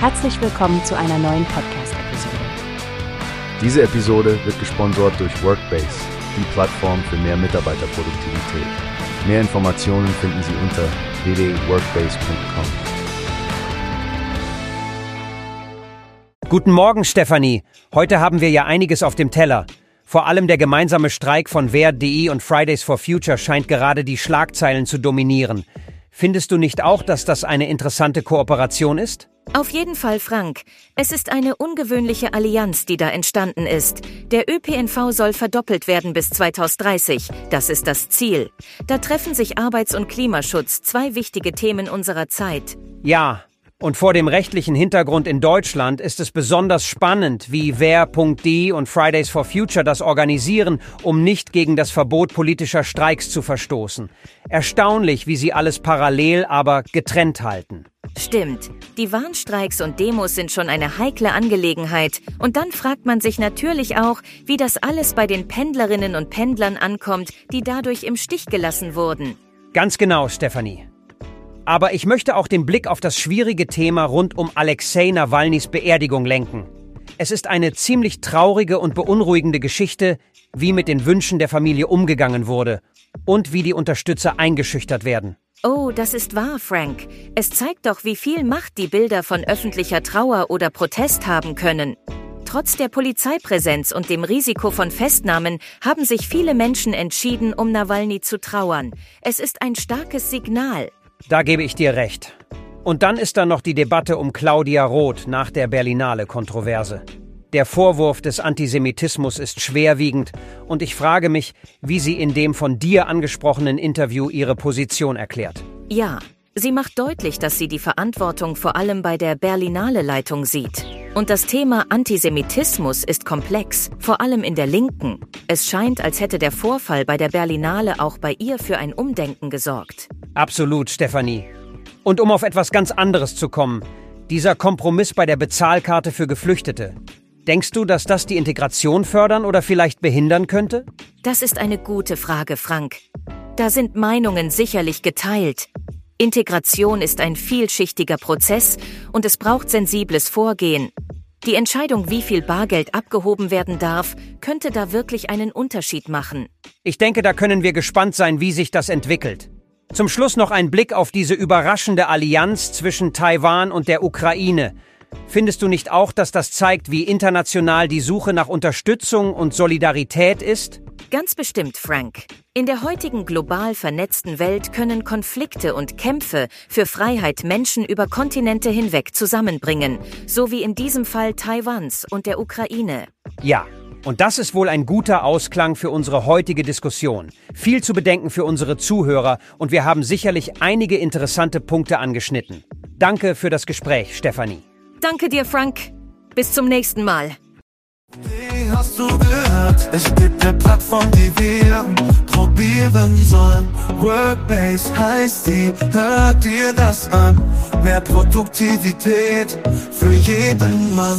Herzlich willkommen zu einer neuen Podcast-Episode. Diese Episode wird gesponsert durch Workbase, die Plattform für mehr Mitarbeiterproduktivität. Mehr Informationen finden Sie unter www.workbase.com. Guten Morgen, Stefanie. Heute haben wir ja einiges auf dem Teller. Vor allem der gemeinsame Streik von Wer.de und Fridays for Future scheint gerade die Schlagzeilen zu dominieren. Findest du nicht auch, dass das eine interessante Kooperation ist? Auf jeden Fall, Frank. Es ist eine ungewöhnliche Allianz, die da entstanden ist. Der ÖPNV soll verdoppelt werden bis 2030. Das ist das Ziel. Da treffen sich Arbeits- und Klimaschutz, zwei wichtige Themen unserer Zeit. Ja, und vor dem rechtlichen Hintergrund in Deutschland ist es besonders spannend, wie Wer.de und Fridays for Future das organisieren, um nicht gegen das Verbot politischer Streiks zu verstoßen. Erstaunlich, wie sie alles parallel, aber getrennt halten. Stimmt. Die Warnstreiks und Demos sind schon eine heikle Angelegenheit. Und dann fragt man sich natürlich auch, wie das alles bei den Pendlerinnen und Pendlern ankommt, die dadurch im Stich gelassen wurden. Ganz genau, Stefanie. Aber ich möchte auch den Blick auf das schwierige Thema rund um Alexei Nawalnys Beerdigung lenken. Es ist eine ziemlich traurige und beunruhigende Geschichte, wie mit den Wünschen der Familie umgegangen wurde und wie die Unterstützer eingeschüchtert werden. Oh, das ist wahr, Frank. Es zeigt doch, wie viel Macht die Bilder von öffentlicher Trauer oder Protest haben können. Trotz der Polizeipräsenz und dem Risiko von Festnahmen haben sich viele Menschen entschieden, um Nawalny zu trauern. Es ist ein starkes Signal. Da gebe ich dir recht. Und dann ist da noch die Debatte um Claudia Roth nach der Berlinale-Kontroverse. Der Vorwurf des Antisemitismus ist schwerwiegend und ich frage mich, wie sie in dem von dir angesprochenen Interview ihre Position erklärt. Ja, sie macht deutlich, dass sie die Verantwortung vor allem bei der Berlinale-Leitung sieht. Und das Thema Antisemitismus ist komplex, vor allem in der Linken. Es scheint, als hätte der Vorfall bei der Berlinale auch bei ihr für ein Umdenken gesorgt. Absolut, Stefanie. Und um auf etwas ganz anderes zu kommen, dieser Kompromiss bei der Bezahlkarte für Geflüchtete. Denkst du, dass das die Integration fördern oder vielleicht behindern könnte? Das ist eine gute Frage, Frank. Da sind Meinungen sicherlich geteilt. Integration ist ein vielschichtiger Prozess und es braucht sensibles Vorgehen. Die Entscheidung, wie viel Bargeld abgehoben werden darf, könnte da wirklich einen Unterschied machen. Ich denke, da können wir gespannt sein, wie sich das entwickelt. Zum Schluss noch ein Blick auf diese überraschende Allianz zwischen Taiwan und der Ukraine. Findest du nicht auch, dass das zeigt, wie international die Suche nach Unterstützung und Solidarität ist? Ganz bestimmt, Frank. In der heutigen global vernetzten Welt können Konflikte und Kämpfe für Freiheit Menschen über Kontinente hinweg zusammenbringen, so wie in diesem Fall Taiwans und der Ukraine. Ja, und das ist wohl ein guter Ausklang für unsere heutige Diskussion. Viel zu bedenken für unsere Zuhörer und wir haben sicherlich einige interessante Punkte angeschnitten. Danke für das Gespräch, Stefanie. Danke dir, Frank. Bis zum nächsten Mal. Wie hast du gehört? Es gibt eine Plattform, die wir probieren sollen. Workbase heißt die, hört dir das an. Mehr Produktivität für jeden Mann.